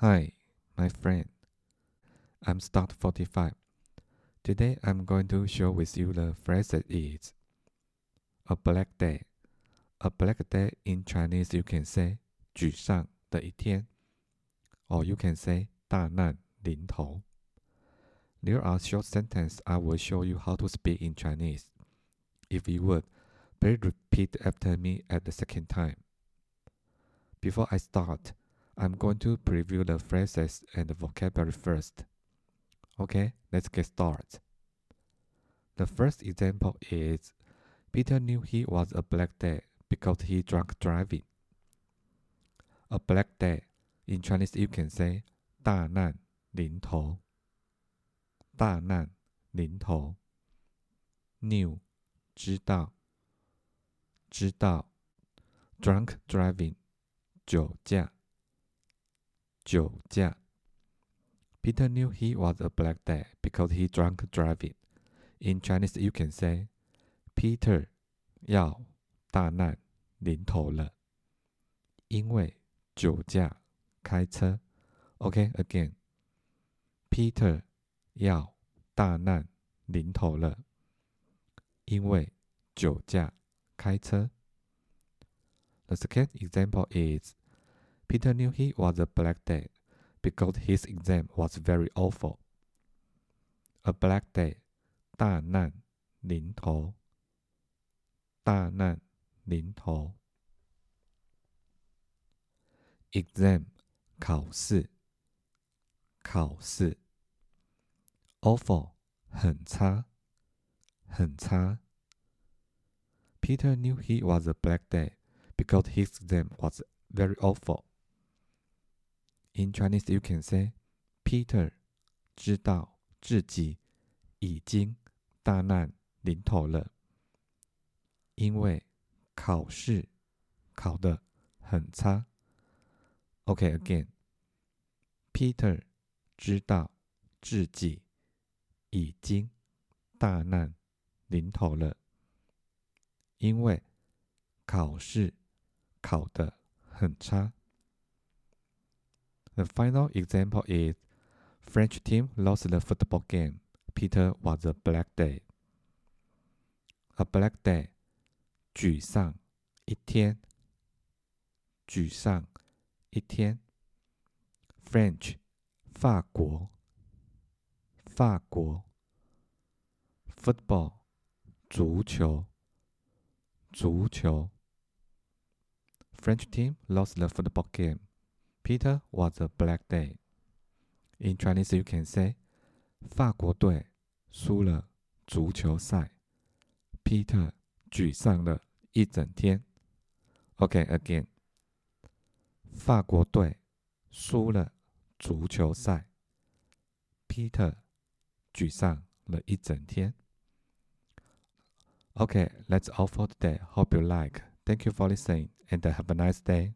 Hi, my friend. I'm Start 45. Today I'm going to share with you the phrase that is a black day. A black day in Chinese you can say 沮丧的一天 or you can say 大难临头. There are short sentences I will show you how to speak in Chinese. If you would, please repeat after me at the second time. Before I start, I'm going to preview the phrases and the vocabulary first. Okay, let's get started. The first example is Peter knew he was a black day because he drunk driving. A black day in Chinese you can say 大难临头。大难临头。Knew 知道知道 drunk driving 酒驾。 酒驾。Peter knew he was a black day because he drunk driving. In Chinese, you can say, Peter 要大难临头了，因为酒驾开车。OK, again. Peter 要大难临头了，因为酒驾开车。The second example is Peter knew he was a black day because his exam was very awful. A black day, 大难临头。大难临头。Exam 考试，考试。Awful 很差，很差。Peter knew he was a black day because his exam was very awful. In Chinese, you can say Peter 知道自己已经大难临头了，因为考试考得很差。OK, again. Peter 知道自己已经大难临头了，因为考试考得很差。The final example is French team lost the football game. Peter was a black day. A black day，沮丧一天。沮丧一天。French，法国。法国。Football，足球。足球。French team lost the football game. Peter was a black day. In Chinese, you can say, 法国队输了足球赛，Peter 沮丧了一整天。OK, again. 法国队输了足球赛，Peter 沮丧了一整天。Okay, that's all for today. Hope you like. Thank you for listening and have a nice day.